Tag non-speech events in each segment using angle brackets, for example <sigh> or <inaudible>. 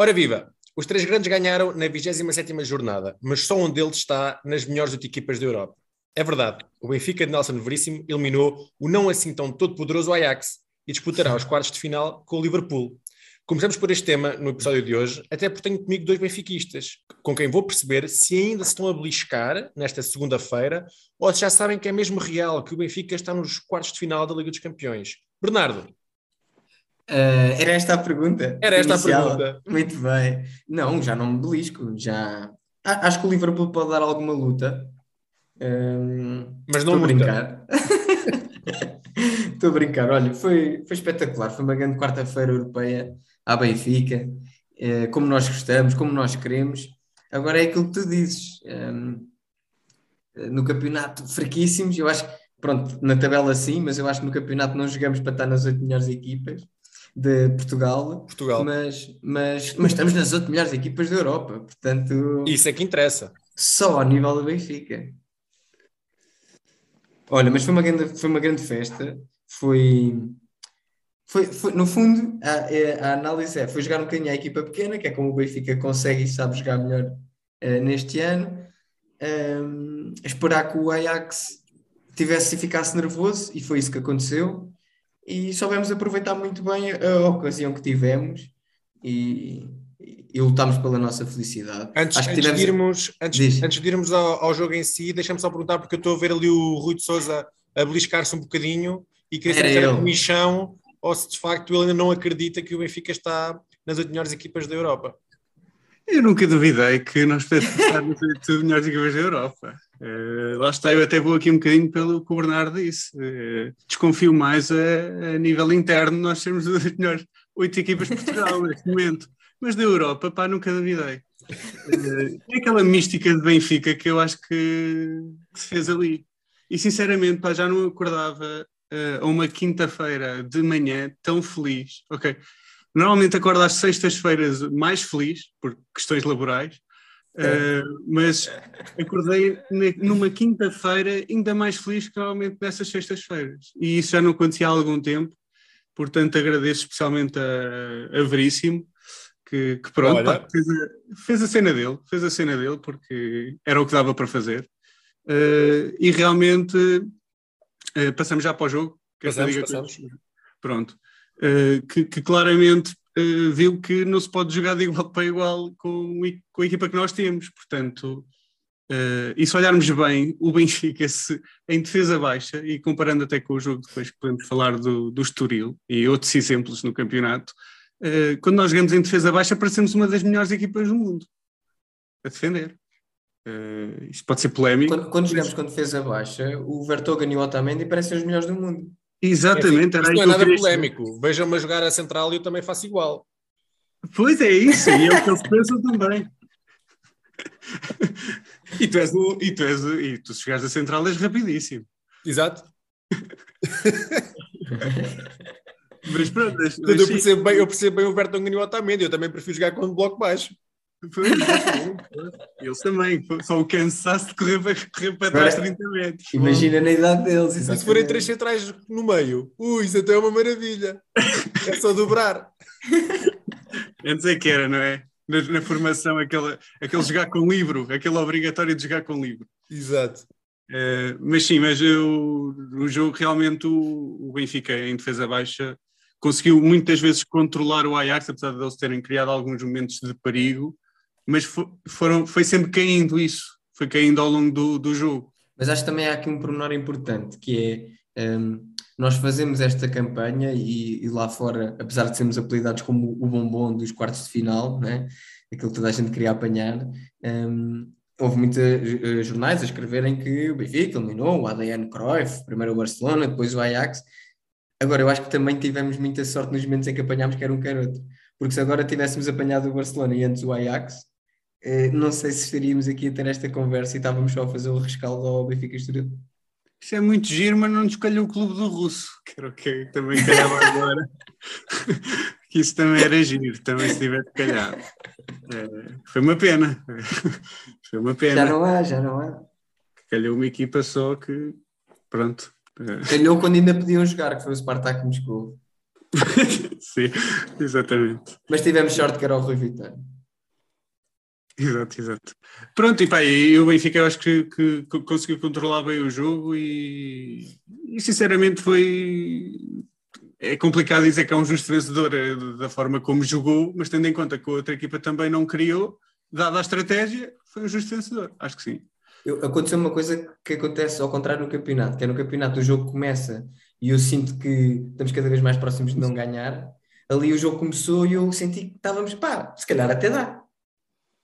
Ora viva! Os três grandes ganharam na 27ª jornada, mas só um deles está nas melhores equipas da Europa. É verdade, o Benfica de Nelson Veríssimo eliminou o não assim tão todo-poderoso Ajax e disputará os quartos de final com o Liverpool. Começamos por este tema no episódio de hoje, até porque tenho comigo dois benfiquistas, com quem vou perceber se ainda se estão a beliscar nesta segunda-feira ou se já sabem que é mesmo real que o Benfica está nos quartos de final da Liga dos Campeões. Bernardo, Ah, era esta a pergunta? Era esta a inicial? pergunta. Muito bem. Não, já não me belisco. Já... A- Acho que o Liverpool pode dar alguma luta. Ahm, mas não a brincar. <laughs> Estou a brincar. Olha, foi, foi espetacular. Foi uma grande quarta-feira europeia à Benfica. eh, como nós gostamos, como nós queremos. Agora é aquilo que tu dizes. Ahm, no campeonato, fraquíssimos. Eu acho que, pronto, na tabela sim, mas eu acho que no campeonato não jogamos para estar nas oito melhores equipas de Portugal. Portugal. Mas, mas, mas estamos nas oito melhores equipas da Europa. Portanto, Isso é que interessa. só ao nível do Benfica. Olha, mas foi uma grande, foi uma grande festa. Foi, foi, foi- no fundo, a, a análise é: foi jogar um bocadinho à equipa pequena, que é como o Benfica consegue e sabe jogar melhor eh, neste ano. Ahm, esperar que o Ajax tivesse e ficasse nervoso, e foi isso que aconteceu. E soubemos aproveitar muito bem a, ocasião que tivemos e, e lutámos pela nossa felicidade. Antes, Acho que antes tivemos- de irmos, antes, antes de irmos ao, ao jogo em si, deixa-me só perguntar, porque eu estou a ver ali o Rui de Souza a beliscar-se um bocadinho e queria saber se era comichão ou se de facto ele ainda não acredita que o Benfica está nas oito melhores equipas da Europa. Eu nunca duvidei que nós <laughs> pudéssemos estar nas oito melhores equipas da Europa. Eh, lá está, eu até vou aqui um bocadinho pelo que o Bernardo disse. Eh, desconfio mais a, a nível interno nós sermos <laughs> as melhores oito equipas de Portugal neste momento. Mas da Europa, pá, nunca duvidei. Eh, é aquela mística de Benfica que eu acho que, que se fez ali. E sinceramente, pá, já não acordava a uma quinta-feira de manhã tão feliz. Ok, Normalmente acordo às sextas-feiras mais feliz, por questões laborais, eh, mas acordei numa quinta-feira ainda mais feliz que normalmente nessas sextas-feiras. E isso já não acontecia há algum tempo, portanto agradeço especialmente a, a Veríssimo, que, que pronto, pá, fez, a, fez a cena dele, fez a cena dele, porque era o que dava para fazer. Eh, e realmente eh, passamos já para o jogo. Eu Passamos, passamos. Pronto. Uh, que, que claramente uh, viu que não se pode jogar de igual para igual com, com a equipa que nós temos. Portanto, uh, e se olharmos bem, o Benfica se, em defesa baixa, e comparando até com o jogo depois que podemos falar do, do Estoril e outros exemplos no campeonato, uh, quando nós jogamos em defesa baixa, parecemos uma das melhores equipas do mundo a defender. Uh, isto pode ser polémico. Quando, quando jogamos com defesa baixa, o Vertonghen e o Otamendi parecem os melhores do mundo. Exatamente, era Isso aí não é nada polémico. Vejam-me a jogar a central e eu também faço igual. Pois é isso, e é o que eles pensam também. <laughs> E tu és o, e tu és o, e tu se chegares a central és rapidíssimo. Exato. <laughs> Mas pronto, mas, eu, percebo bem, eu percebo bem o Vertonghen e o Otamendi. Eu também prefiro jogar com o bloco baixo. Pois, eles também, só o cansaço de correr para, correr para trás 30 metros. Imagina na idade deles. E se forem três centrais no meio, ui, isso até é uma maravilha. É só dobrar. Antes é que era, não é? Na, na formação, aquele, aquele jogar com livro, aquele obrigatório de jogar com livro. Exato. Eh, mas sim, mas eu, o jogo realmente o, o Benfica em defesa baixa conseguiu muitas vezes controlar o Ajax, apesar de eles terem criado alguns momentos de perigo, mas fo- foram, foi sempre caindo isso, foi caindo ao longo do, do jogo. Mas acho que também há aqui um pormenor importante, que é hum, nós fazemos esta campanha e, e lá fora, apesar de sermos apelidados como o bombom dos quartos de final, né? aquilo que toda a gente queria apanhar, hum, houve muitos eh, jornais a escreverem que o Benfica eliminou o ADN Cruyff, primeiro o Barcelona, depois o Ajax. Agora, eu acho que também tivemos muita sorte nos momentos em que apanhámos quer um quer outro, porque se agora tivéssemos apanhado o Barcelona e antes o Ajax, não sei se estaríamos aqui a ter esta conversa e estávamos só a fazer o rescaldo ao Benfica Estoril. Isso é muito giro, mas não nos calhou o clube do russo, que era o que também calhava <laughs> agora. <laughs> que isso também era giro, também se tivesse calhado. É, foi uma pena. <laughs> Foi uma pena. Já não há, já não há. Calhou uma equipa só que, pronto. é. Calhou quando ainda podiam jogar, que foi o Spartak Moscou. Sim, exatamente. Mas tivemos sorte que era o Rui Vitória. Exato, exato. Pronto, e pá, o Benfica eu acho que, que co- conseguiu controlar bem o jogo e, e sinceramente foi. É complicado dizer que é um justo vencedor eh, da forma como jogou, mas tendo em conta que a outra equipa também não criou, dada a estratégia, foi um justo vencedor. Acho que sim. Eu- aconteceu uma coisa que acontece ao contrário no campeonato, que é no campeonato o jogo começa e eu sinto que estamos cada vez mais próximos de não ganhar. Ali o jogo começou e eu senti que estávamos, pá, se calhar até dá.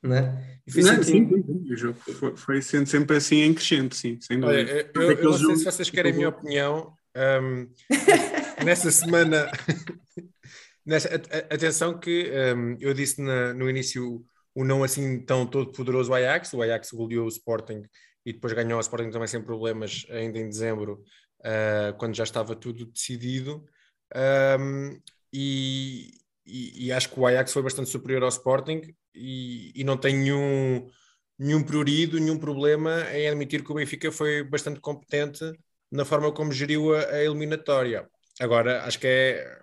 Não é? E fui Não, sentindo- sim, sim, sim. Jogo foi, foi sendo sempre assim em crescente, sim, sem Olha, dúvida. eu, eu- eu não sei jogo- se vocês querem a minha opinião. ahm, <laughs> nessa semana, <laughs> nessa, atenção que ahm, eu disse na- no início o não assim tão todo poderoso Ajax, o Ajax goleou o Sporting e depois ganhou o Sporting também sem problemas ainda em dezembro, ah, quando já estava tudo decidido. Ahm, e, e- e acho que o Ajax foi bastante superior ao Sporting e, e não tem nenhum, nenhum priorido, nenhum problema em admitir que o Benfica foi bastante competente na forma como geriu a, a eliminatória. Agora, acho que é,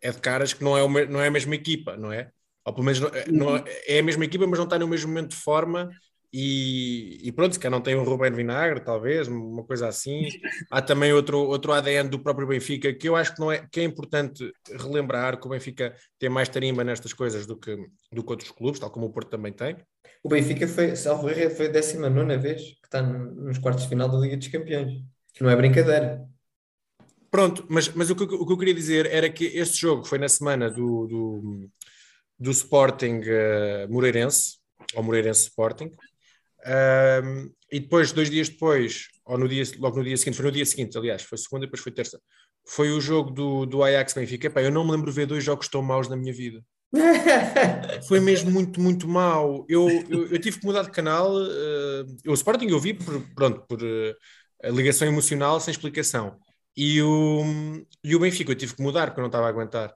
é de caras que não é, uma, não é a mesma equipa, não é? Ou pelo menos não, não é- é a mesma equipa, mas não está no mesmo momento de forma. E, e pronto, se calhar não tem um Rubén Vinagre, talvez, uma coisa assim. Há também outro, outro ADN do próprio Benfica que eu acho que, não é, que é importante relembrar que o Benfica tem mais tarimba nestas coisas do que, do que outros clubes, tal como o Porto também tem. O Benfica foi, salvo erro, foi a 19 vez que está no- nos quartos de final da Liga dos Campeões. Que não é brincadeira. Pronto, mas, mas o, que, eu- o que eu queria dizer era que este jogo foi na semana do, do, do Sporting eh, Moreirense, ou Moreirense Sporting, Ahm, e depois, dois dias depois, ou no dia, logo no dia seguinte, foi no dia seguinte, aliás, foi segunda e depois foi terça, foi o jogo do, do Ajax Benfica. Epá, eu não me lembro de ver dois jogos tão maus na minha vida. <laughs> Foi mesmo muito, muito mau. Eu, eu, eu tive que mudar de canal. eh, o Sporting eu vi por, pronto, por a ligação emocional sem explicação. E o, e o Benfica eu tive que mudar porque eu não estava a aguentar.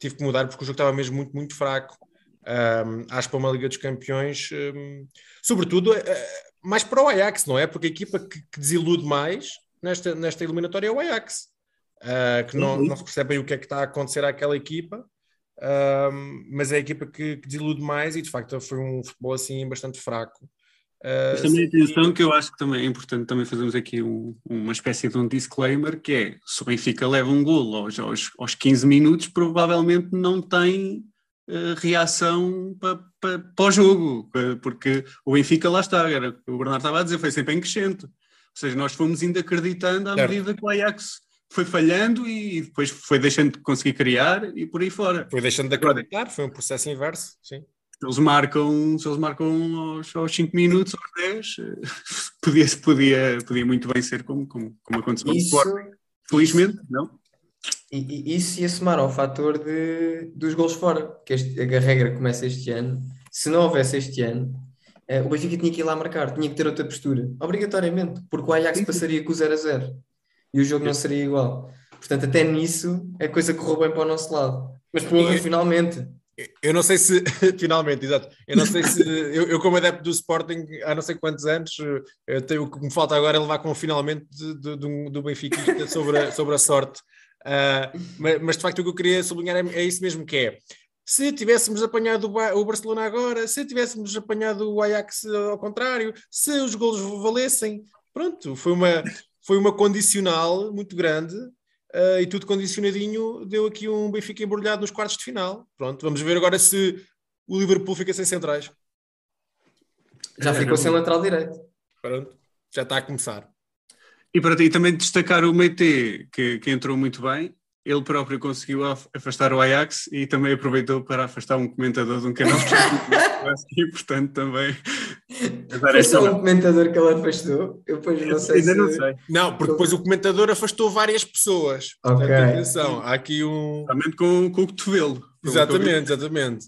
Tive que mudar porque o jogo estava mesmo muito, muito fraco. Um, acho que para uma Liga dos Campeões, um, sobretudo, eh, mais para o Ajax, não é? Porque a equipa que, que desilude mais nesta, nesta eliminatória é o Ajax, uh, que não, não se percebe o que é que está a acontecer àquela equipa, um, mas é a equipa que, que desilude mais e de facto foi um futebol assim bastante fraco. Uh, Mas também atenção que eu acho que também é importante também fazermos aqui um- uma espécie de um disclaimer que é se o Benfica leva um golo aos, aos, aos 15 minutos provavelmente não tem reação para pa, para o jogo eh, porque o Benfica lá está, era, o que o Bernardo estava a dizer, foi sempre em crescente ou seja, nós fomos ainda acreditando à medida que o Ajax foi falhando e depois foi deixando de conseguir criar e por aí fora foi deixando de acreditar, foi um processo inverso, sim. se eles marcam, se eles marcam aos, aos 5 minutos, aos 10, eh, <laughs> podia, podia, podia muito bem ser como, como, como aconteceu no Isso, Sporting. Felizmente, não. E, e- isso ia somar ao fator de, dos gols fora, que este- a regra começa este ano. Se não houvesse este ano, eh, o Benfica tinha que ir lá marcar, tinha que ter outra postura, obrigatoriamente, porque o Ajax passaria com o 0 a 0 e o jogo não seria igual. Portanto, até nisso a coisa correu bem para o nosso lado. Mas porra, E- finalmente. Eu não sei se, <laughs> finalmente, exato. Eu não sei se, <laughs> eu, eu como adepto do Sporting há não sei quantos anos, eu tenho, o que me falta agora é levar com o finalmente de um- do Benfica sobre a, sobre a sorte. Ah, mas, mas de facto o que eu queria sublinhar é, é isso mesmo que é. Se tivéssemos apanhado o Ba- o Barcelona agora, se tivéssemos apanhado o Ajax ao contrário, se os golos valessem, pronto, foi uma, foi uma condicional muito grande Uh, e tudo condicionadinho, deu aqui um Benfica embrulhado nos quartos de final. Pronto, vamos ver agora se o Liverpool fica sem centrais. Já É, ficou é sem lateral direito. Pronto, já está a começar. E para ti também destacar o Meite, que, que entrou muito bem. Ele próprio conseguiu af- afastar o Ajax e também aproveitou para afastar um comentador de um canal <laughs> e portanto também Foi só um comentador que ela afastou. Eu depois não sei Ainda se... não sei. Não, porque depois o comentador afastou várias pessoas. Portanto, Ok. atenção, há aqui um. Somente com, com o cotovelo. Exatamente, exatamente.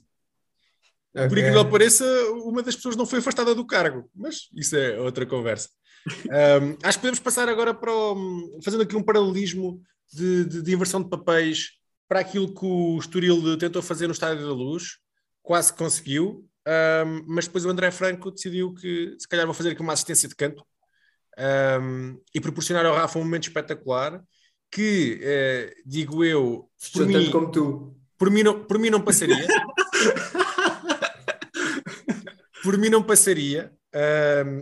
Por Ok. incrível que pareça, uma das pessoas não foi afastada do cargo, mas isso é outra conversa. Um, acho que podemos passar agora para o, fazendo aqui um paralelismo de, de, de inversão de papéis para aquilo que o Estoril tentou fazer no Estádio da Luz, quase conseguiu, um, mas depois o André Franco decidiu que se calhar vou fazer aqui uma assistência de canto um, e proporcionar ao Rafa um momento espetacular que, eh, digo eu, por Estou mim, tanto como tu. por mim não, por mim não passaria. <laughs> por mim não passaria.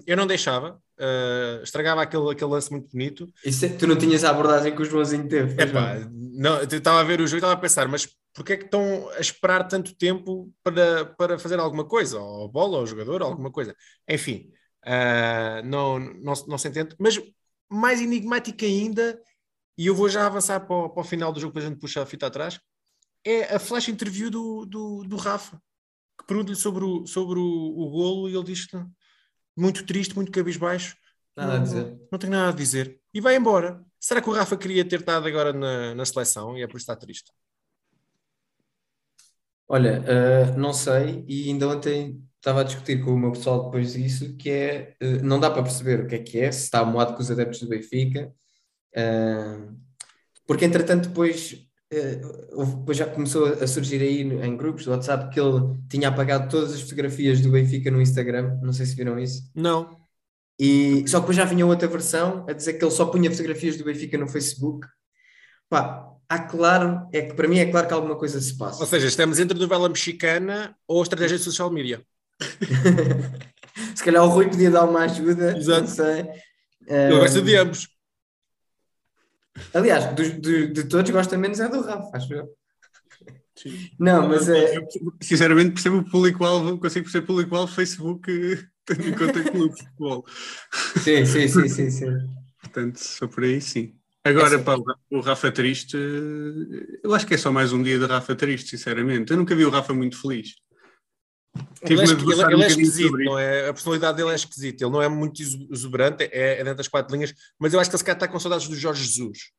Eu não deixava. Ah, estragava aquele, aquele lance muito bonito. Isso é- tu não tinhas a abordagem que o Joãozinho teve. Epá, não, eu estava a ver o jogo e estava a pensar, mas porquê é que estão a esperar tanto tempo para, para fazer alguma coisa? Ou a bola, ou jogador, ou alguma coisa. Enfim, ah, não, não, se- não se entende. Mas mais enigmática ainda, e eu vou já avançar para o, para o final do jogo para a gente puxar a fita atrás, é a flash interview do, do, do Rafa, que pergunta-lhe sobre, o, sobre o, o golo e ele diz que muito triste, muito cabisbaixo. Nada a não, dizer. Não tenho nada a dizer. E vai embora. Será que o Rafa queria ter estado agora na, na seleção e é por isso que está triste? Olha, eh, não sei, e ainda ontem estava a discutir com o meu pessoal depois disso, que é, eh, não dá para perceber o que é que é, se está moado com os adeptos do Benfica, eh, porque entretanto depois, depois já começou a surgir aí em grupos do WhatsApp que ele tinha apagado todas as fotografias do Benfica no Instagram, não sei se viram isso, Não. e só que depois já vinha outra versão a dizer que ele só punha fotografias do Benfica no Facebook. Pá, há claro, é que para mim é claro que alguma coisa se passa. Ou seja, estamos entre novela mexicana ou estratégia de social media. <laughs> Se calhar o Rui podia dar uma ajuda, Exato. não sei. Gosta de ambos. Aliás, dos- de, de todos gosta menos é do Rafa, acho eu. Não, mas é. Eu, sinceramente, percebo o público-alvo, consigo perceber o público-alvo Facebook, <laughs> tendo em conta clube de futebol. Sim, sim, sim, sim, sim. Portanto, só por aí, sim. Agora, É sim. pá, o Rafa triste, eu acho que é só mais um dia de Rafa triste, sinceramente. Eu nunca vi o Rafa muito feliz. Ele é, ele- ele um é esquisito, não é? A personalidade dele é esquisita. Ele não é muito exu- exuberante, é, é dentro das quatro linhas, mas eu acho que ele se calhar está com saudades do Jorge Jesus.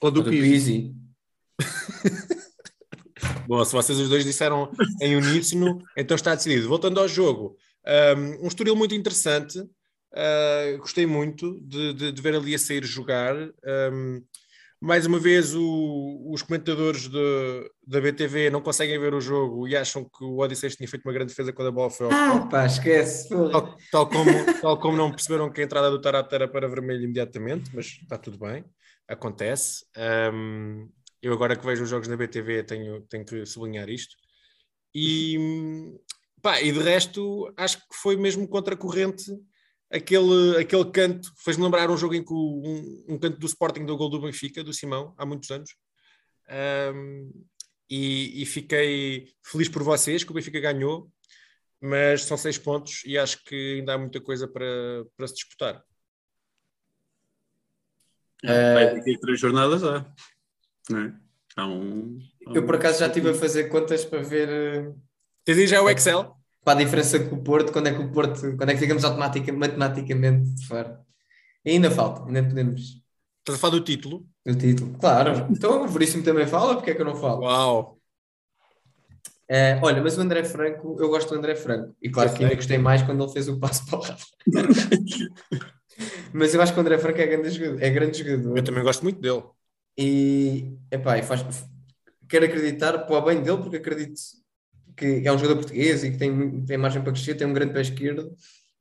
Ou do, Do Pizzi. Pizzi. <laughs> Bom, se vocês os dois disseram em uníssono, então está decidido. Voltando ao jogo, um, um Estoril muito interessante, uh, gostei muito de, de- de ver ali a sair jogar. Um, mais uma vez, o- os comentadores de- da BTV não conseguem ver o jogo e acham que o Odisseus tinha feito uma grande defesa quando a bola foi ao Ah, pá, esquece. Tal, tal como, tal como não perceberam que a entrada do Tarap era para vermelho imediatamente, mas está tudo bem, acontece. Um, eu agora que vejo os jogos na BTV tenho, tenho que sublinhar isto. E, pá, e de resto, acho que foi mesmo contracorrente aquele, aquele canto. Fez-me lembrar um jogo em que o- um, um canto do Sporting do gol do Benfica, do Simão, há muitos anos. Um, e, e fiquei feliz por vocês que o Benfica ganhou, mas são seis pontos e acho que ainda há muita coisa para, para se disputar. É, daqui a três jornadas há. Não é? Há um, há Eu por um- acaso já estive a fazer contas para ver eh, Tens aí já o Excel? Para a diferença com o Porto, quando é que o Porto, quando é que ficamos automatica, matematicamente de fora. E ainda falta, ainda podemos. Estás a falar do título? O título, claro. Então o Veríssimo também fala, porque é que eu não falo? Uau! Eh, olha, mas o André Franco, eu gosto do André Franco. E claro Eu que ainda gostei mais quando ele fez o passo para o Rafa. <laughs> mas eu acho que o André Franco é grande jogador. É grande jogador. Eu também gosto muito dele. E, epá, e faz, quero acreditar para o bem dele, porque acredito que é um jogador português e que tem, tem margem para crescer, tem um grande pé esquerdo.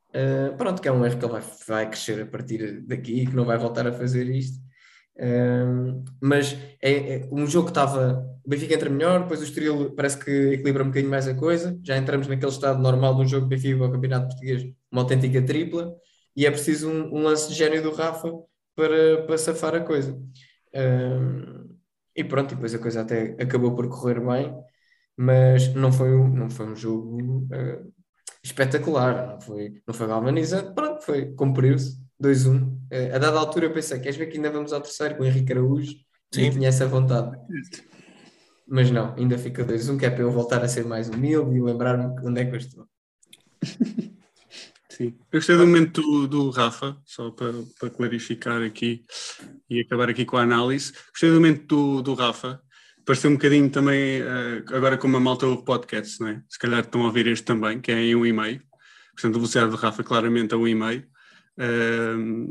Uh, pronto, que é um erro que ele vai, vai crescer a partir daqui e que não vai voltar a fazer isto. Um, mas é, é um jogo que estava. O Benfica entra melhor, depois o Estoril parece que equilibra um bocadinho mais a coisa. Já entramos naquele estado normal de um jogo Benfica ao Campeonato Português, uma autêntica tripla, e é preciso um, um lance de gênio do Rafa para, para safar a coisa. Um, e pronto, e depois a coisa até acabou por correr bem, mas não foi, um- não foi um jogo uh, espetacular, não foi, não foi galvanizante, pronto, foi, cumpriu-se, 2-1. Uh, a dada altura eu pensei, queres ver que ainda vamos ao terceiro com o Henrique Araújo? Sim. Tinha essa vontade. Mas não, ainda fica 2-1, que é para eu voltar a ser mais humilde e lembrar-me onde é que eu estou. <laughs> Sim. Eu gostei do momento do, do Rafa, só para, para clarificar aqui e acabar aqui com a análise. Gostei do momento do, do Rafa, pareceu um bocadinho também, eh, agora como a malta ouve podcasts, não é? Se calhar estão a ouvir este também, que é em um e meio. Portanto, a velocidade de Rafa claramente a um e meio. Ehm,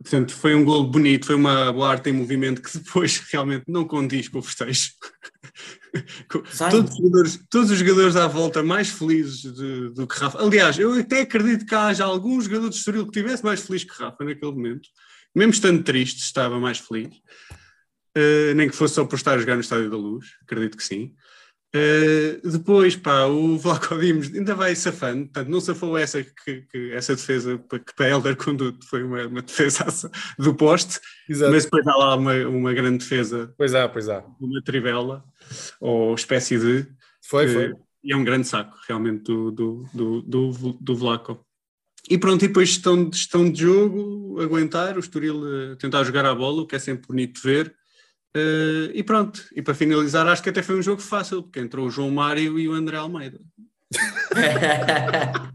portanto, foi um gol bonito, foi uma boa arte em movimento que <laughs> depois realmente não condiz com o festejo. <laughs> todos, os jogadores, todos os jogadores à volta mais felizes de- do que Rafa. Aliás, eu até acredito que haja algum jogador de Estoril que estivesse mais feliz que Rafa naquele momento. Mesmo estando triste, estava mais feliz. Uh, nem que fosse só por estar a jogar no Estádio da Luz, acredito que sim. Uh, depois, pá, o <laughs> Vlaco Dimos ainda vai safando, portanto, não safou essa, que, que- essa defesa que para Elder Conduto foi uma, uma defesa <laughs> do poste, Exato. mas depois há lá uma, uma grande defesa Pois há, pois há. uma trivela, ou espécie de. Foi, que- foi. E é um grande saco, realmente, do, do, do, do, do Vlaco. E pronto, e depois gestão de, gestão de jogo, aguentar, o Estoril eh, tentar jogar a bola, o que é sempre bonito de ver. Eh, e pronto, e para finalizar, acho que até foi um jogo fácil, porque entrou o João Mário e o André Almeida. <laughs>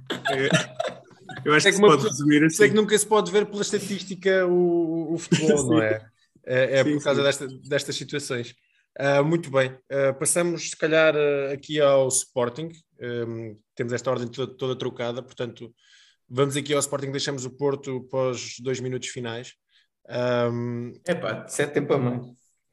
Eu acho É que, que pode pessoa- resumir assim. Sei que nunca se pode ver pela estatística o, o futebol, <laughs> não é? É, é Sim, por causa sim. desta- destas situações. Ah, muito bem, Ah, passamos se calhar ah, aqui ao Sporting. Um, temos esta ordem toda, toda trocada, portanto, vamos aqui ao Sporting, deixamos o Porto pós dois minutos finais. Um, Epá, sete tempo a mais.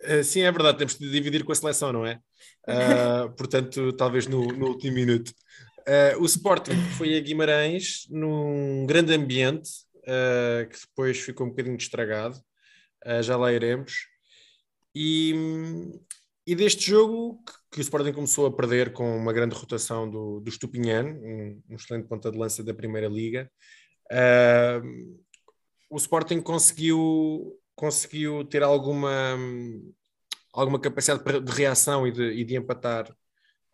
Uh, Sim, é verdade, temos de dividir com a seleção, não é? Uh, <laughs> portanto, talvez no, no último minuto. Uh, o Sporting foi a Guimarães num grande ambiente uh, que depois ficou um bocadinho estragado, já lá iremos. E, e deste jogo que, que o Sporting começou a perder com uma grande rotação do, do Stupinhan, um, um excelente ponta de lança da Primeira Liga. O Sporting conseguiu, conseguiu ter alguma, alguma capacidade de reação e de, e de empatar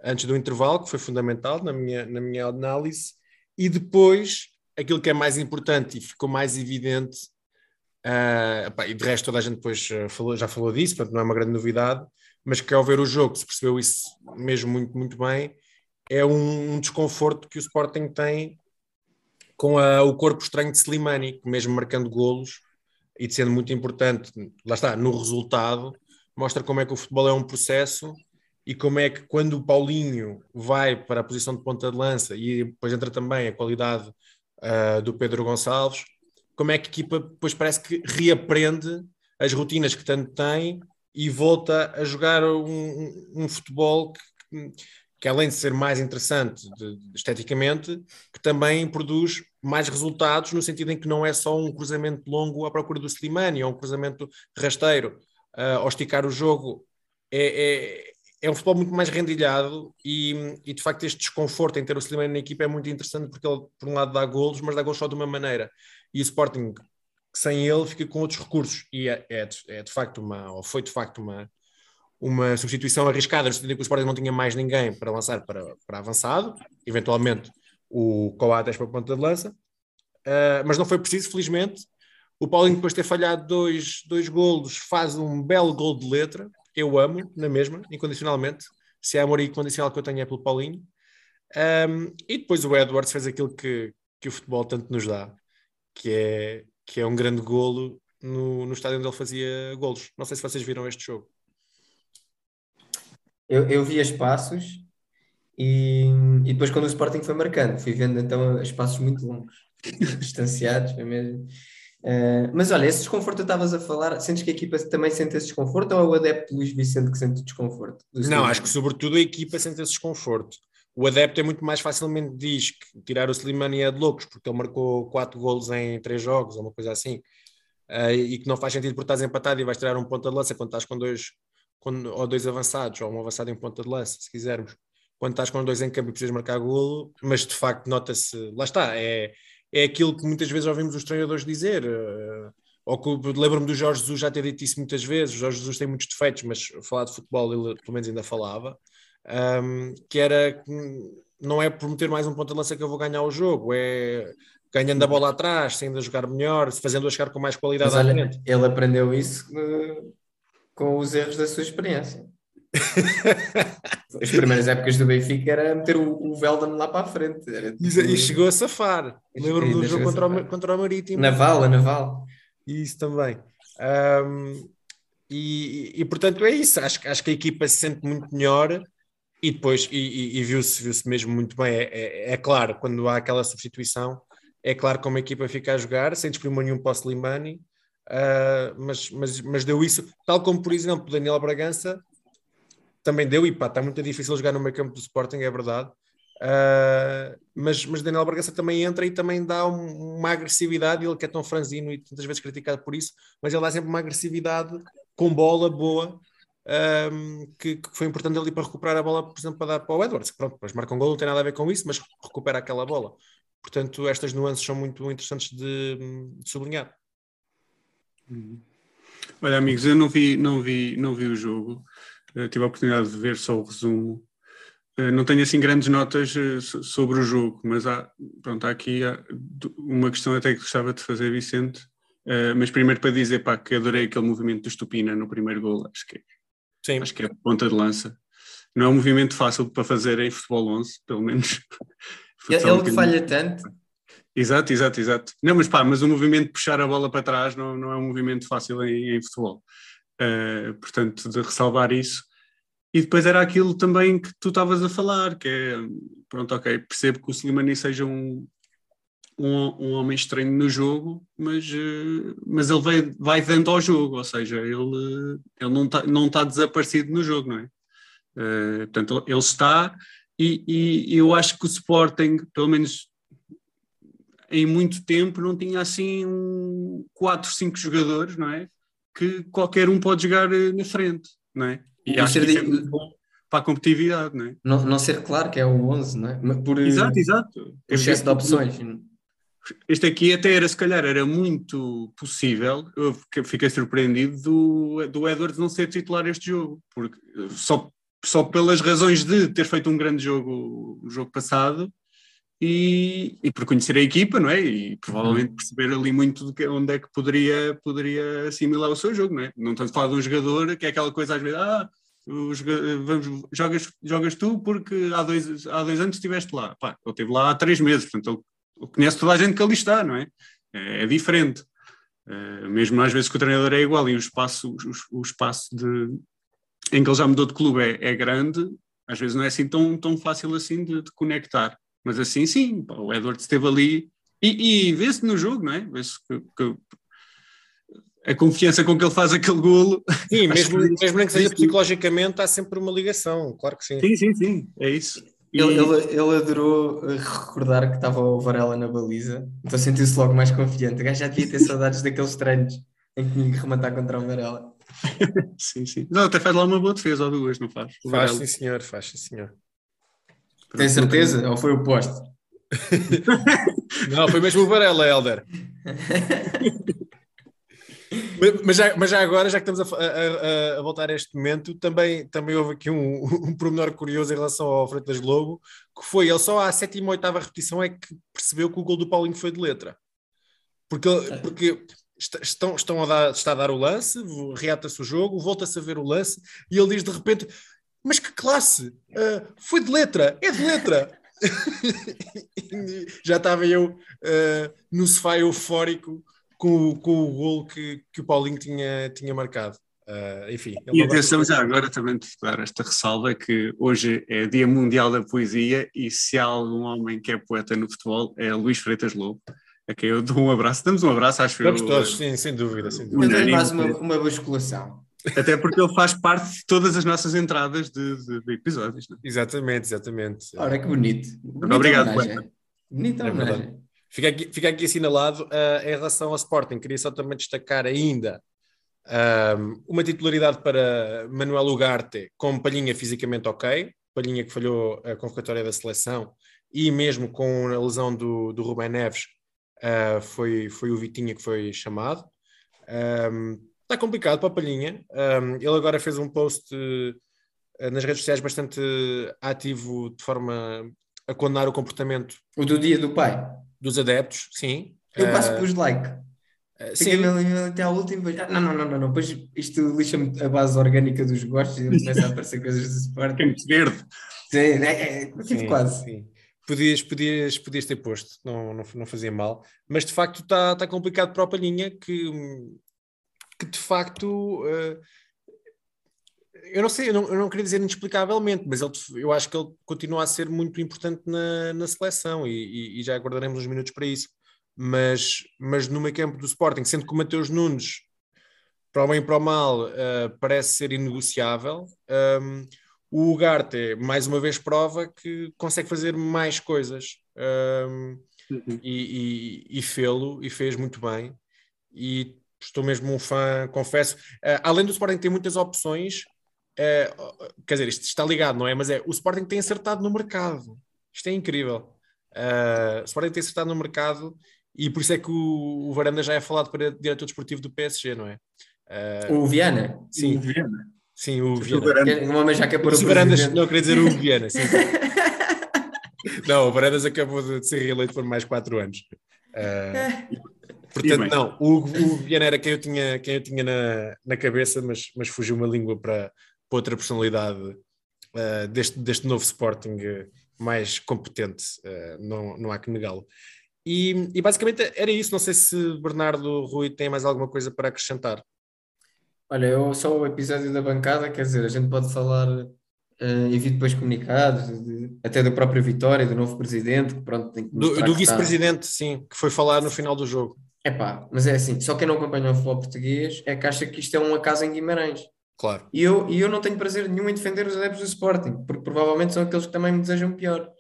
antes do intervalo, que foi fundamental na minha, na minha análise, e depois aquilo que é mais importante e ficou mais evidente, uh, pá, e de resto toda a gente depois uh, falou, já falou disso, portanto não é uma grande novidade, mas que ao ver o jogo se percebeu isso mesmo muito, muito bem, é um, um desconforto que o Sporting tem com a, o corpo estranho de Slimani, que mesmo marcando golos e de sendo muito importante, lá está, no resultado, mostra como é que o futebol é um processo e como é que quando o Paulinho vai para a posição de ponta de lança e depois entra também a qualidade uh, do Pedro Gonçalves, como é que a equipa depois parece que reaprende as rotinas que tanto tem e volta a jogar um, um, um futebol que, que, além de ser mais interessante de, de, esteticamente, que também produz mais resultados no sentido em que não é só um cruzamento longo à procura do Slimani, é um cruzamento rasteiro. Uh, ao esticar o jogo é, é, é, um futebol muito mais rendilhado e, e, de facto este desconforto em ter o Slimani na equipa é muito interessante porque ele por um lado dá golos, mas dá golos só de uma maneira e o Sporting sem ele fica com outros recursos e é, é, de, é de, facto uma, ou foi de facto uma uma substituição arriscada, no sentido que o Sporting não tinha mais ninguém para lançar para, para avançado, eventualmente o Coates para a ponta de lança, uh, mas não foi preciso, felizmente. O Paulinho, depois de ter falhado dois, dois golos, faz um belo gol de letra. Eu amo, na mesma, incondicionalmente. Se há amor incondicional que eu tenho é pelo Paulinho. Um, e depois o Edwards fez aquilo que, que o futebol tanto nos dá, que é, que é um grande golo no, no estádio onde ele fazia golos. Não sei se vocês viram este jogo. Eu, eu vi espaços e, e depois quando o Sporting foi marcando, fui vendo então espaços muito longos, <laughs> distanciados, foi mesmo. Uh, mas olha, esse desconforto que estavas a falar, sentes que a equipa também sente esse desconforto ou é o adepto Luís Vicente que sente o desconforto? Não, acho que sobretudo a equipa sente esse desconforto. O adepto é muito mais facilmente diz que tirar o Slimani é de loucos, porque ele marcou 4 golos em 3 jogos, ou uma coisa assim, uh, e que não faz sentido porque estás empatado e vais tirar um ponta de lança quando estás com dois, com, ou dois avançados, ou um avançado em ponta de lança, se quisermos. Quando estás com dois em campo e precisas marcar golo, mas de facto nota-se, lá está, é é aquilo que muitas vezes ouvimos os treinadores dizer, uh, ou lembro-me do Jorge Jesus já ter dito isso muitas vezes, o Jorge Jesus tem muitos defeitos, mas falar de futebol ele pelo menos ainda falava, um, que era não é por meter mais um ponto de lança que eu vou ganhar o jogo, é ganhando a bola atrás, saindo a jogar melhor, fazendo a chegar com mais qualidade mas, à olha, frente. Ele aprendeu isso uh, com os erros da sua experiência. <laughs> As primeiras épocas do Benfica era meter o, o Veldon lá para a frente. Era, e, e chegou a safar. Lembro-me do jogo contra o, contra o Marítimo. Naval, a Naval. Isso também. Um, E, e, e, portanto é isso. Acho, que- acho que a equipa se sente muito melhor e depois e, e- viu-se viu-se mesmo muito bem. É, é- é claro, quando há aquela substituição, é claro como a equipa fica a jogar, sem desprimor nenhum para o Slimani, ah, mas, mas, mas deu isso, tal como por exemplo Daniel Bragança também deu, e pá, está muito difícil jogar no meio campo do Sporting, é verdade. Ah, mas, mas Daniel Bragança também entra e também dá um- uma agressividade, ele que é tão franzino e tantas vezes criticado por isso, mas ele dá sempre uma agressividade com bola boa, ahm, que, que foi importante ali para recuperar a bola, por exemplo, para dar para o Edwards, pronto, depois marca um gol, não tem nada a ver com isso, mas recupera aquela bola. Portanto, estas nuances são muito interessantes de, de sublinhar. Olha, amigos, eu não vi, não vi, não vi o jogo. Eh, tive a oportunidade de ver só o resumo. Eh, não tenho assim grandes notas eh, so- sobre o jogo, mas há, pronto, há aqui há uma questão até que gostava de fazer, Vicente. Mas primeiro para dizer pá, que adorei aquele movimento do Estupina no primeiro gol, acho que, Sim. acho que é ponta de lança. Não é um movimento fácil para fazer em futebol 11, pelo menos. <laughs> Ele, ele falha tanto. Exato, exato, exato. Não, mas pá, mas o movimento de puxar a bola para trás não, não é um movimento fácil em, em futebol. Uh, portanto, de ressalvar isso. E depois era aquilo também que tu estavas a falar, que é, pronto, ok, percebo que o Slimani seja um, um, um homem estranho no jogo, mas, uh, mas ele vai, vai dando ao jogo, ou seja, ele, ele não está não tá desaparecido no jogo, não é? Uh, portanto, ele está e- e eu acho que o Sporting, pelo menos em muito tempo não tinha assim um, quatro, cinco jogadores, não é? Que qualquer um pode jogar eh, na frente, não é? E que ser isso é para a competitividade, não é? Não, não ser claro que é o 11, não é? Mas Por, Exato, exato. por excesso de opções. Este aqui até era, se calhar, era muito possível, eu fiquei- surpreendido do, do Edwards não ser titular este jogo, porque eh, só, só pelas razões de ter feito um grande jogo o jogo passado e, e por conhecer a equipa, não é? E provavelmente perceber ali muito de que, onde é que poderia, poderia assimilar o seu jogo, não é? Não estamos a falar de um jogador que é aquela coisa às vezes, ah, o joga- vamos, jogas, jogas tu porque há dois, há dois anos estiveste lá. Pá, ele esteve lá há três meses, portanto ele ele conhece toda a gente que ali está, não é? É, é diferente. Eh, mesmo às vezes que o treinador é igual e o espaço, o, o espaço de, em que ele já mudou de clube é, é grande, às vezes não é assim tão, tão fácil assim de, de conectar. Mas assim, sim, pá, o Edward esteve ali e, e vê-se no jogo, não é? Vê-se que, que a confiança com que ele faz aquele golo. Sim, <laughs> mesmo, que- mesmo nem que seja psicologicamente, há sempre uma ligação, claro que sim. Sim, sim, sim, é isso. E- Ele, ele, ele adorou eh, recordar que estava o Varela na baliza, então sentiu-se logo mais confiante. O gajo já devia ter saudades daqueles treinos em que tinha que rematar contra o Varela. <laughs> Sim, sim. Não, até faz lá uma boa defesa ou duas, não faz? Faz, Varela. sim, senhor, faz, sim, senhor. Tem certeza? Ou foi o posto? <laughs> Não, foi mesmo o Varela, Helder. <laughs> Mas- já, mas já agora, já que estamos a, a- a- voltar a este momento, também, também houve aqui um, um pormenor curioso em relação ao Freitas Lobo, que foi ele só à sétima ou oitava repetição é que percebeu que o gol do Paulinho foi de letra. Porque, porque est- estão, estão a dar, está a dar o lance, reata-se o jogo, volta-se a ver o lance, e ele diz de repente: Mas que classe! Ah, foi de letra! É de letra! <laughs> já estava eu ah, no sofá eufórico com, o- com o gol que, que o Paulinho tinha, tinha marcado. Ah, enfim, E atenção já agora também de dar esta ressalva que hoje é Dia Mundial da Poesia e se há algum homem que é poeta no futebol é Luís Freitas Lobo, a quem eu dou um abraço. Damos um abraço, acho Estamos eu. todos, sim, sem dúvida, sem Mas dúvida. é Unânime. mais uma, uma basculação. Até porque ele faz parte de todas as nossas entradas de, de- de episódios. não é? Exatamente, exatamente. Ora, que bonito. Bonita Obrigado, homenagem. Bonita É homenagem. Fica aqui, fica aqui assinalado ah, em relação ao Sporting. Queria só também destacar ainda ah, uma titularidade para Manuel Ugarte com Palhinha fisicamente ok, Palhinha que falhou a convocatória da seleção e mesmo com a lesão do, do Rubén Neves ah, foi, foi o Vitinha que foi chamado. Ah, está complicado para a Palhinha. Ah, ele agora fez um post eh, nas redes sociais bastante ativo de forma a condenar o comportamento O do dia do pai. dos adeptos, sim. Eu quase Ah, pus like. Fiquei sim, até ao último. depois, ah, não, não, não, não, não. Depois isto lixa-me a base orgânica dos gostos e começa a aparecer coisas do Que é muito verde. Sim, é, é, é, tipo sim, quase. sim. Podias, podias, podias ter posto, não, não, não fazia mal, mas de facto está tá complicado para o Palhinha que hum, que de facto. eh, eu não sei, eu não, eu não queria dizer inexplicavelmente, mas ele, eu acho que ele continua a ser muito importante na, na seleção e, e- e já guardaremos uns minutos para isso. Mas, mas no meio campo do Sporting, sendo que o Mateus Nunes, para o bem e para o mal, eh, parece ser inegociável, ehm, o Ugarte, mais uma vez, prova que consegue fazer mais coisas. ehm, e, e, e fê-lo e fez muito bem. E estou mesmo um fã, confesso. Eh, além do Sporting ter muitas opções, eh, quer dizer, isto está ligado, não é? Mas é o Sporting tem acertado no mercado. Isto é incrível. Eh, o Sporting tem acertado no mercado e por isso é que o, o Varanda já é falado para diretor desportivo do PSG, não é? O Viana. sim, O Viana. sim, o O Viana. Varanda. Uma quer pôr O o Varandas, não, eu queria dizer o Viana, sim. <laughs> Não, o Varandas acabou de ser reeleito por mais quatro anos. Ah, <laughs> portanto, não, o, o Viana era quem eu tinha, quem eu tinha na, na cabeça, mas, mas fugiu uma língua para, para outra personalidade ah, deste, deste novo Sporting eh, mais competente, ah, não, não há que negá-lo. E, e basicamente era isso. Não sei se Bernardo Rui tem mais alguma coisa para acrescentar. Olha, eu, só o episódio da bancada, quer dizer, a gente pode falar, uh, envio depois comunicados, de- até da própria Vitória, do novo presidente, que pronto, tem que Do, do vice-presidente, sim, que foi falar no final do jogo. Epá, mas é assim, só quem não acompanha o futebol português é que acha que isto é uma casa em Guimarães. Claro. E eu, e eu não tenho prazer nenhum em defender os adeptos do Sporting, porque provavelmente são aqueles que também me desejam pior.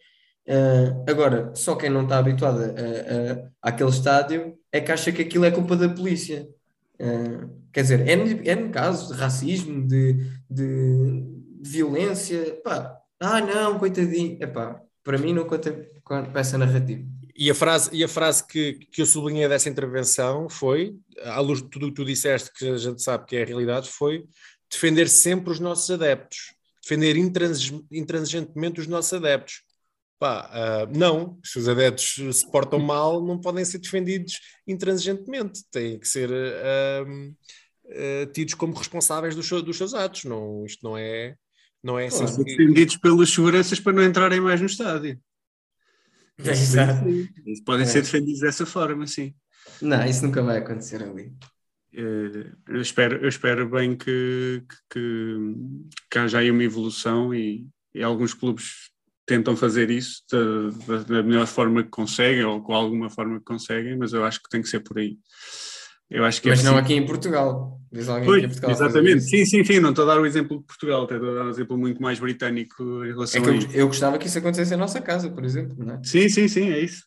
Uh, agora, só quem não está habituado a, a- àquele estádio é que acha que aquilo é culpa da polícia. Uh, quer dizer, é no casos de racismo, de, de, de violência. Pá, ah, não, coitadinho. Epá, para mim não conta com essa narrativa. E a frase, e a frase que, que eu sublinhei dessa intervenção foi, à luz de tudo o que tu disseste, que a gente sabe que é a realidade, foi defender sempre os nossos adeptos, defender intransi- intransigentemente os nossos adeptos. Pá, ah, não, se os adeptos se portam mal, não podem ser defendidos intransigentemente, têm que ser ah, ah, tidos como responsáveis dos, seus- dos seus atos. Não, isto não é, não é assim. Defendidos pelas seguranças para não entrarem mais no estádio. <laughs> Exato. Eles podem É. ser defendidos dessa forma, sim. Não, isso nunca vai acontecer ali. Eh, Eu espero, eu espero bem que, que, que, que haja aí uma evolução e, e alguns clubes tentam fazer isso da, da- da melhor forma que conseguem ou com alguma forma que conseguem, mas eu acho que tem que ser por aí. Eu acho que é Mas não preciso- aqui em Portugal. Diz alguém Pois, aqui em Portugal. exatamente, sim, sim, sim, não estou a dar o exemplo de Portugal, estou a dar um exemplo muito mais britânico em É relação que a eu, isso. eu gostava que isso acontecesse em nossa casa, por exemplo, não é? Sim, sim, sim, é isso.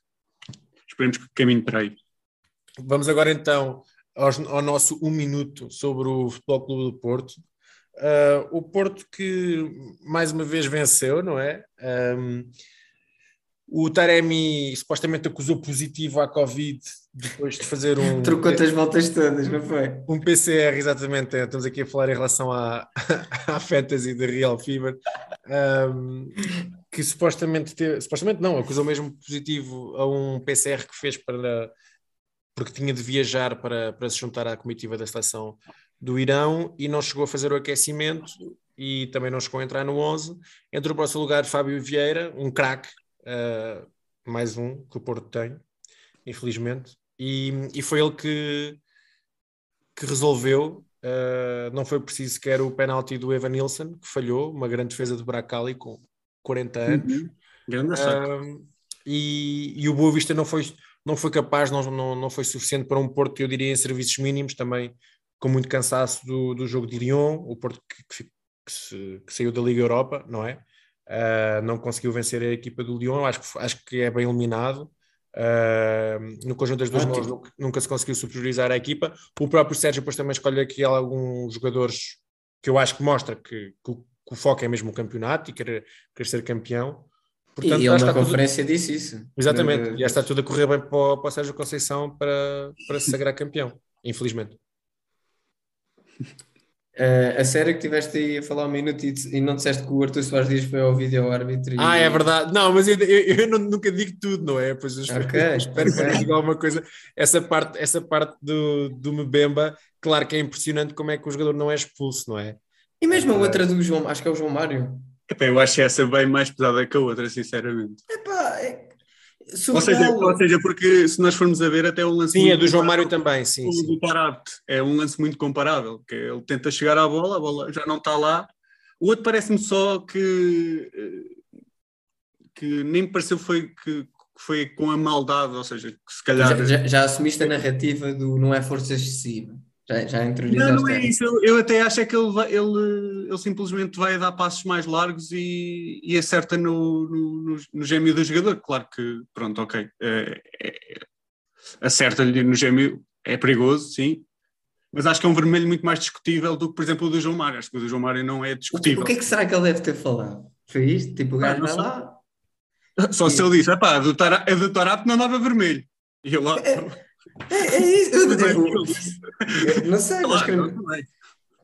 Esperemos que caminhe para aí. Vamos agora então aos- ao, nosso um minuto sobre o Futebol Clube do Porto. Ah, o Porto que mais uma vez venceu, não é? Ahm, o Taremi supostamente acusou positivo à Covid depois de fazer um, <laughs> Trocou-te as voltas todas, não foi? um PCR, exatamente. é, Estamos aqui a falar em relação à, <laughs> à fantasy da Real Fever, ahm, que supostamente, teve, supostamente não, acusou mesmo positivo a um PCR que fez para porque tinha de viajar para, para se juntar à comitiva da seleção do Irão e não chegou a fazer o aquecimento e também não chegou a entrar no 11. Entrou para o seu lugar Fábio Vieira, um craque, ah, mais um que o Porto tem, infelizmente, e, e foi ele que, que resolveu. ah, não foi preciso sequer o penalti do Evan Nilsson, que falhou, uma grande defesa do Bracali com 40 anos. Uhum. Grande saco. Um, e, e o Boa Vista não foi, não foi capaz, não, não, não foi suficiente para um Porto, eu diria, em serviços mínimos, também com muito cansaço do, do jogo de Lyon, o Porto que, que, que se- que saiu da Liga Europa, não é? Uh, não conseguiu vencer a equipa do Lyon, acho que, acho que é bem eliminado. Uh, no conjunto das duas mãos nunca, nunca se conseguiu superiorizar a equipa. O próprio Sérgio depois também escolhe aqui alguns jogadores que eu acho que mostra que, que o, que o foco é mesmo o campeonato e querer, querer ser campeão. e ele na está tudo- conferência disse isso. Exatamente, já está tudo a correr bem para o, para o Sérgio Conceição para, para se sagrar campeão, infelizmente. <laughs> Eh, a sério que tiveste aí a falar um minuto e, e não disseste que o Arthur Soares Dias foi ao vídeo árbitro. e- Ah, é verdade. Não, mas eu, eu- eu não- nunca digo tudo, não é? Pois eu espero, Ok, <laughs> espero que diga alguma coisa. Essa parte, essa parte do, do Mbemba, claro que é impressionante como é que o jogador não é expulso, não é? E mesmo a outra do João, acho que é o João Mário. Epá, eu acho essa bem mais pesada que a outra, sinceramente. Epá, é- Ou seja, ou seja, porque se nós formos a ver até o lance... Sim, é do João Mário também, sim. o sim. do Tarapte. É um lance muito comparável, que ele tenta chegar à bola, a bola já não está lá. O outro parece-me só que, eh, que nem me pareceu foi que, que foi com a maldade, ou seja, que se calhar... Já, já- já assumiste a narrativa do não é força excessiva. Já, já interiorizaste. Não, não é isso. Eu, eu até acho é que ele, ele, ele simplesmente vai dar passos mais largos e, e acerta no, no, no, no gêmeo do jogador. Claro que, pronto, ok. é- é- Acerta-lhe no gêmeo, é perigoso, sim. Mas acho que é um vermelho muito mais discutível do que, por exemplo, o do João Mário. Acho que o do João Mário não é discutível. o que é que será que ele deve ter falado? Foi isto? Tipo, o Ah, gajo vai lá. Só se ele disse, "Epá, a do Tara- a do Tarap não dava vermelho. E eu lá. É, é isso. Eu, é eu- não sei, nós Claro, queremos. não é.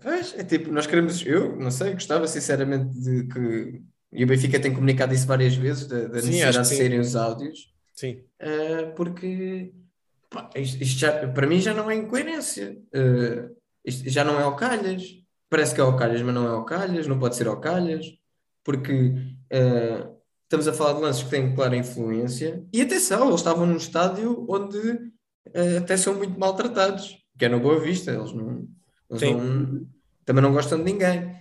Pois, é tipo, nós queremos. Eu não sei, gostava sinceramente de que. E o Benfica tem comunicado isso várias vezes, da, da Sim, necessidade de serem os áudios, Sim. eh, porque pá, isto, isto já, para mim já não é incoerência. Eh, isto já não é ao calhas. Parece que é ao calhas, mas não é ao calhas, não pode ser ao calhas, porque eh, estamos a falar de lances que têm clara influência. E atenção, eles estavam num estádio onde até são muito maltratados, que é no Boa Vista, eles não, eles não- também não gostam de ninguém.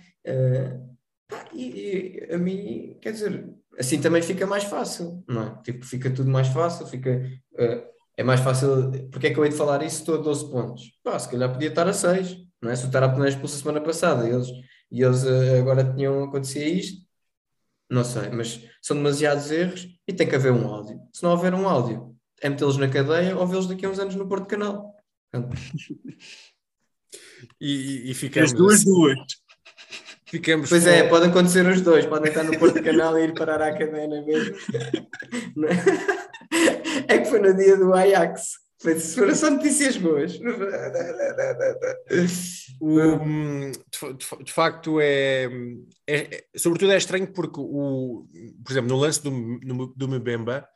Pá, e, e a mim, quer dizer, assim também fica mais fácil, não é? Tipo, fica tudo mais fácil, fica, eh, é mais fácil. Porque é que eu hei de falar isso? Estou a 12 pontos. Pá, se calhar podia estar a 6, não é? Se o Tarap não é expulso a semana passada e eles, e eles eh, agora tinham acontecia isto, não sei, mas são demasiados erros e tem que haver um áudio. Se não houver um áudio, é metê-los na cadeia ou vê-los daqui a uns anos no Porto Canal. E, e- e As ficamos. duas, duas. Ficamos Pois com- é, pode acontecer os dois, podem estar no Porto Canal e ir parar à cadeia na mesma. É? <laughs> É que foi no dia do Ajax. Foi, foram só notícias boas. O, de, de fa- de facto é, é- é- sobretudo é estranho porque o, por exemplo, no lance do, no- do Mbemba,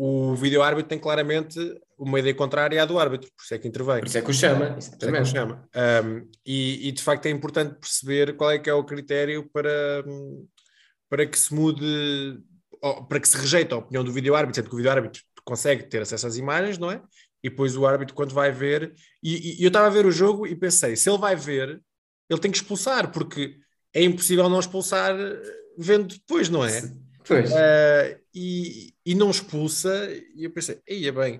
o vídeo árbitro tem claramente uma ideia contrária à do árbitro, por isso é que intervém. Por isso é que o chama, é exatamente. chama. Um, e, e, de facto é importante perceber qual é que é o critério para, para que se mude, ou para que se rejeite a opinião do vídeo árbitro, sendo que o vídeo árbitro consegue ter acesso às imagens, não é? E depois o árbitro, quando vai ver, e, e eu estava a ver o jogo e pensei, se ele vai ver, ele tem que expulsar, porque é impossível não expulsar eh, vendo depois, não é? Pois. Uh, e, e não expulsa, e eu pensei, ia bem,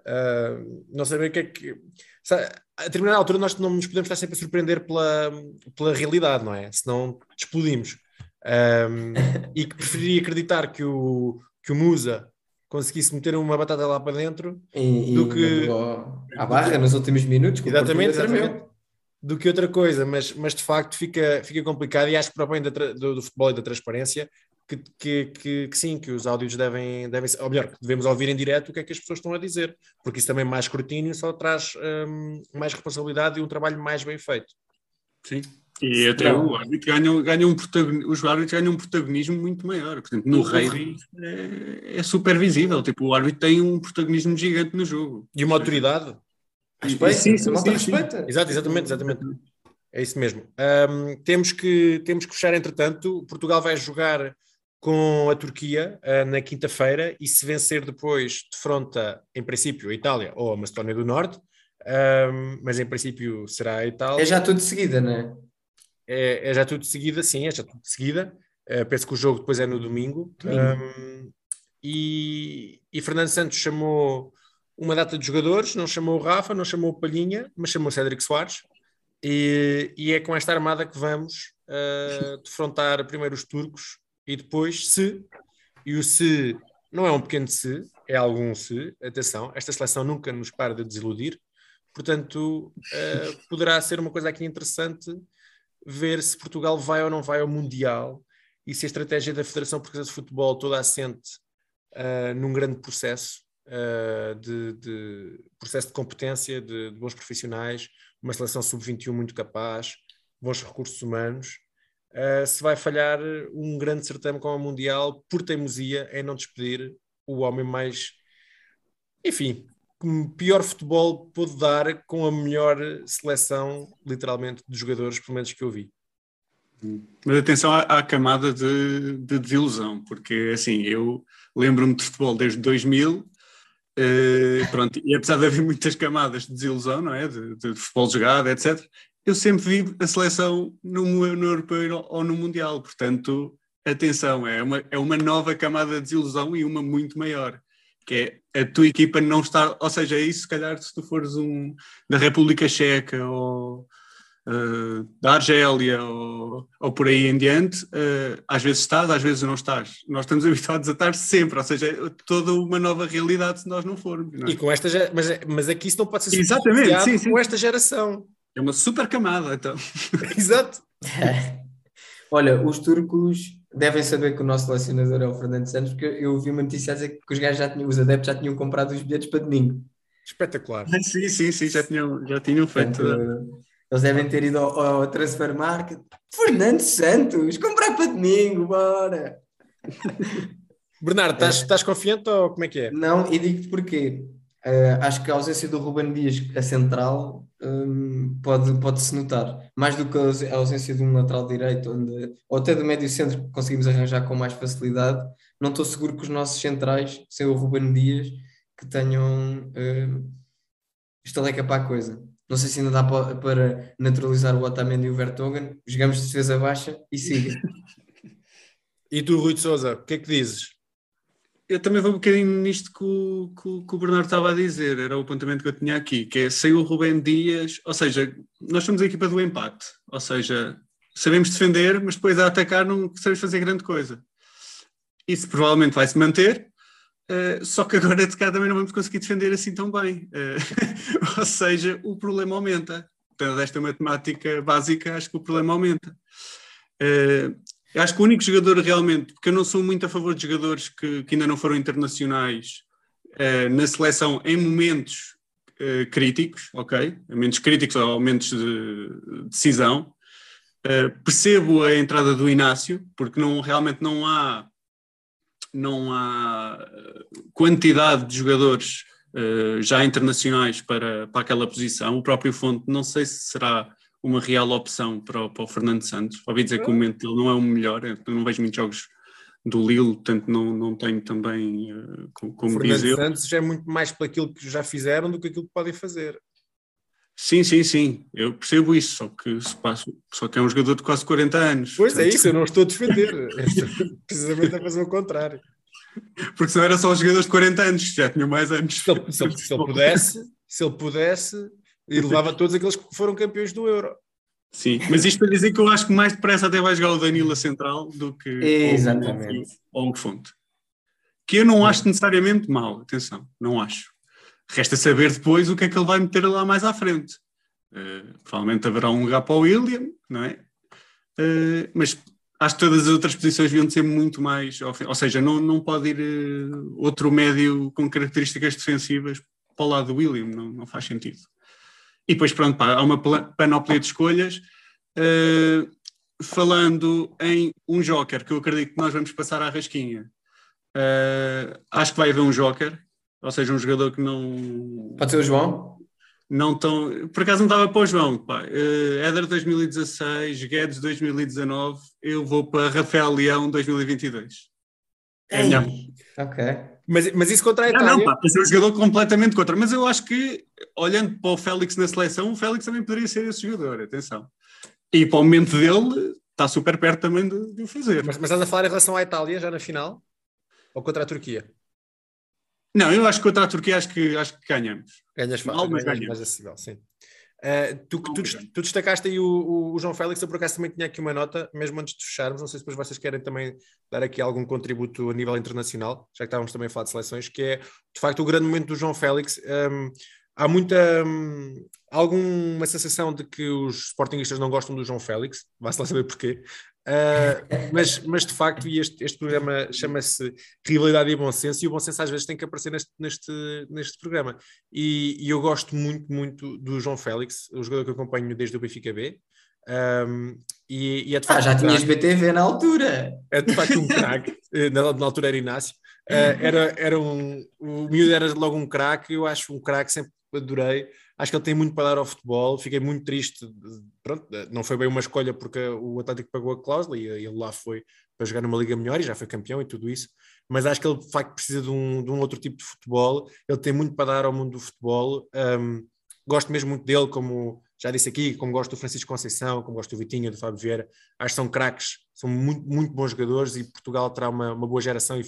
uh, não sei bem o que é que. Sabe, a determinada altura nós não nos podemos estar sempre a surpreender pela, pela realidade, não é? Senão explodimos. Um, e que preferiria acreditar que o, que o Musa conseguisse meter uma batata lá para dentro E, do e que- à barra nos últimos minutos. Exatamente, exatamente. do que outra coisa, mas, mas de facto fica, fica complicado e acho que para o bem da do, do futebol e da transparência que, que, que, que sim, que os áudios devem, devem ser, ou melhor, que devemos ouvir em direto o que é que as pessoas estão a dizer, porque isso também mais escrutínio só traz hum, mais responsabilidade e um trabalho mais bem feito. Sim. E até o árbitro ganha, ganha um protagonismo, os árbitros ganham um protagonismo muito maior. Por exemplo, no Rei é, é super visível. Tipo, o árbitro tem um protagonismo gigante no jogo. E uma autoridade. Respeita, Sim, sim, sim. respeita. Exato, exatamente, exatamente. É isso mesmo. Hum, temos, que, temos que fechar, entretanto. Portugal vai jogar com a Turquia ah, na quinta-feira e se vencer depois defronta, em princípio, a Itália ou a Macedónia do Norte, Hum, mas em princípio será a Itália. É já tudo de seguida, não é? É, é já tudo de seguida, sim, é já tudo de seguida. Uh, penso que o jogo depois é no domingo. Um, e, e Fernando Santos chamou uma data de jogadores, não chamou o Rafa, não chamou o Palhinha, mas chamou o Cédric Soares. E, e é com esta armada que vamos uh, defrontar primeiro os turcos e depois se, e o se não é um pequeno se, é algum se, atenção, esta seleção nunca nos para de desiludir, portanto uh, <laughs> poderá ser uma coisa aqui interessante ver se Portugal vai ou não vai ao Mundial e se a estratégia da Federação Portuguesa de Futebol toda assente uh, num grande processo uh, de, de, processo de competência, de, de bons profissionais, uma seleção sub-21 muito capaz, bons recursos humanos, uh, se vai falhar um grande certame como o Mundial por teimosia em não despedir o homem mais, enfim, pior futebol pôde dar com a melhor seleção, literalmente, de jogadores, pelo menos que eu vi. Mas atenção à, à camada de, de desilusão, porque assim, eu lembro-me de futebol desde 2000, eh, pronto, e apesar de haver muitas camadas de desilusão, não é? De, de futebol jogado, etc., eu sempre vi a seleção no, no europeu ou no mundial, portanto, atenção, é uma, é uma nova camada de desilusão e uma muito maior, que é a tua equipa não estar, ou seja, é isso se calhar se tu fores um da República Checa ou uh, da Argélia ou, ou, por aí em diante, uh, às vezes estás, às vezes não estás. Nós estamos <laughs> habituados a estar sempre, ou seja, é toda uma nova realidade se nós não formos. Não é? E com esta, mas, mas aqui isso não pode ser Exatamente, sim, sim. com esta geração. É uma super camada, então. <laughs> Exato. <laughs> Olha, os turcos devem saber que o nosso selecionador é o Fernando Santos, porque eu vi uma notícia a dizer que os gajos já tinham, os adeptos já tinham comprado os bilhetes para domingo. Espetacular. Sim, sim, sim, já tinham, já tinham feito. Portanto, eles devem ter ido ao, ao Transfer Market. Fernando Santos, comprar para domingo, bora! Bernardo, <laughs> estás, é. estás confiante ou como é que é? Não, e digo-te porquê. Uh, acho que a ausência do Ruben Dias a central um, pode, pode-se notar, mais do que a ausência de um lateral direito, onde, ou até do médio centro que conseguimos arranjar com mais facilidade. Não estou seguro que os nossos centrais, sem o Ruben Dias, que tenham uh, estaleca para a coisa. Não sei se ainda dá para, para naturalizar o Otamendi e o Vertonghen. Jogamos de defesa baixa e siga. <laughs> e tu, Rui de Souza, o que é que dizes? Eu também vou um bocadinho nisto que o, que, que o Bernardo estava a dizer, era o apontamento que eu tinha aqui, que é sem o Rubem Dias, ou seja, nós somos a equipa do empate, ou seja, sabemos defender, mas depois a atacar não sabemos fazer grande coisa. Isso provavelmente vai se manter, uh, só que agora de cá também não vamos conseguir defender assim tão bem. Uh, <laughs> ou seja, o problema aumenta. Então, desta matemática básica, acho que o problema aumenta. Uh, eu acho que o único jogador realmente, porque eu não sou muito a favor de jogadores que, que ainda não foram internacionais uh, na seleção em momentos uh, críticos, ok? Momentos críticos ou momentos de decisão. Uh, percebo a entrada do Inácio, porque não, realmente não há, não há quantidade de jogadores já internacionais para, para aquela posição. O próprio Fonte, não sei se será uma real opção para o, para o Fernando Santos. Ouvi dizer que o momento dele não é o melhor, eu não vejo muitos jogos do Lille, portanto não, não tenho também uh, como, como Fernando dizer. Santos é muito mais para aquilo que já fizeram do que aquilo que podem fazer. Sim, sim, sim, eu percebo isso, só que, só que é um jogador de quase 40 anos. Pois é isso, eu não estou a defender, <laughs> <laughs> precisamente a fazer o contrário. Porque senão era só os jogadores de 40 anos, já tinham mais anos. Se ele, se ele, se ele <laughs> pudesse, se ele pudesse, e levava todos aqueles que foram campeões do Euro. Sim, mas isto para dizer que eu acho que mais depressa até vai jogar o Danilo a central do que Exatamente. ou o Fonte. Que eu não acho necessariamente mal, atenção, não acho. Resta saber depois o que é que ele vai meter lá mais à frente. Uh, provavelmente haverá um lugar para o William, não é? Uh, mas acho que todas as outras posições deviam ser muito mais. Ou seja, não, não pode ir uh, outro médio com características defensivas para o lado do William, não, não faz sentido. E depois, pronto, pá, há uma panóplia de escolhas. Uh, falando em um joker, que eu acredito que nós vamos passar à rasquinha. Uh, acho que vai haver um joker, ou seja, um jogador que não. Pode ser o João? Não tão. Por acaso não estava para o João. Pá. Uh, Éder 2016, Guedes 2019, eu vou para Rafael Leão 2022. É a minha. Ok. Mas, mas isso contra a Itália. Não, não, pá, é um jogador completamente contra. Mas eu acho que, olhando para o Félix na seleção, o Félix também poderia ser esse jogador, atenção. E para o momento dele, está super perto também de, de o fazer. Mas, mas estás a falar em relação à Itália já na final? Ou contra a Turquia? Não, eu acho que contra a Turquia acho que, acho que ganhamos. Ganhas fácil, mas ganhamos. mais acessível, sim. Uh, tu, tu, tu, destacaste aí o, o, João Félix, eu por acaso também tinha aqui uma nota, mesmo antes de fecharmos, não sei se depois vocês querem também dar aqui algum contributo a nível internacional, já que estávamos também a falar de seleções, que é de facto o grande momento do João Félix. Um, há muita um, alguma sensação de que os sportingistas não gostam do João Félix, vai-se lá saber porquê, Uh, mas, mas de facto, e este, este programa chama-se Rivalidade e Bom Senso, e o bom senso às vezes tem que aparecer neste, neste, neste programa. E, e eu gosto muito, muito do João Félix, o jogador que eu acompanho desde o Benfica B. Um, e, e é de facto, ah, já tinhas BTV na altura. É de facto um craque, <laughs> eh, na, na, altura era Inácio. Uh, era, era um, o miúdo era logo um craque, eu acho um craque, sempre adorei. Acho que ele tem muito para dar ao futebol. Fiquei muito triste. Pronto, não foi bem uma escolha porque o Atlético pagou a cláusula e ele lá foi para jogar numa liga melhor e já foi campeão e tudo isso. Mas acho que ele de facto precisa de um, de um outro tipo de futebol. Ele tem muito para dar ao mundo do futebol. Um, gosto mesmo muito dele, como já disse aqui, como gosto do Francisco Conceição, como gosto do Vitinho, do Fábio Vieira. Acho que são craques, são muito, muito bons jogadores e Portugal terá uma, uma boa geração e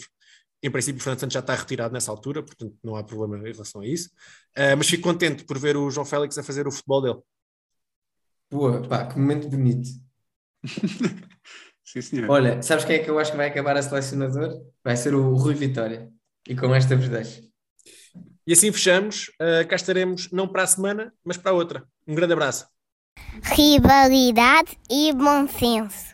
em princípio, o Fernando Santos já está retirado nessa altura, portanto não há problema em relação a isso. Uh, mas fico contente por ver o João Félix a fazer o futebol dele. Boa, pá, que momento bonito. <laughs> Sim, senhor. Olha, sabes quem é que eu acho que vai acabar a selecionador? Vai ser o Rui Vitória. E com esta vos deixo. E assim fechamos. Uh, cá estaremos não para a semana, mas para a outra. Um grande abraço. Rivalidade e bom senso.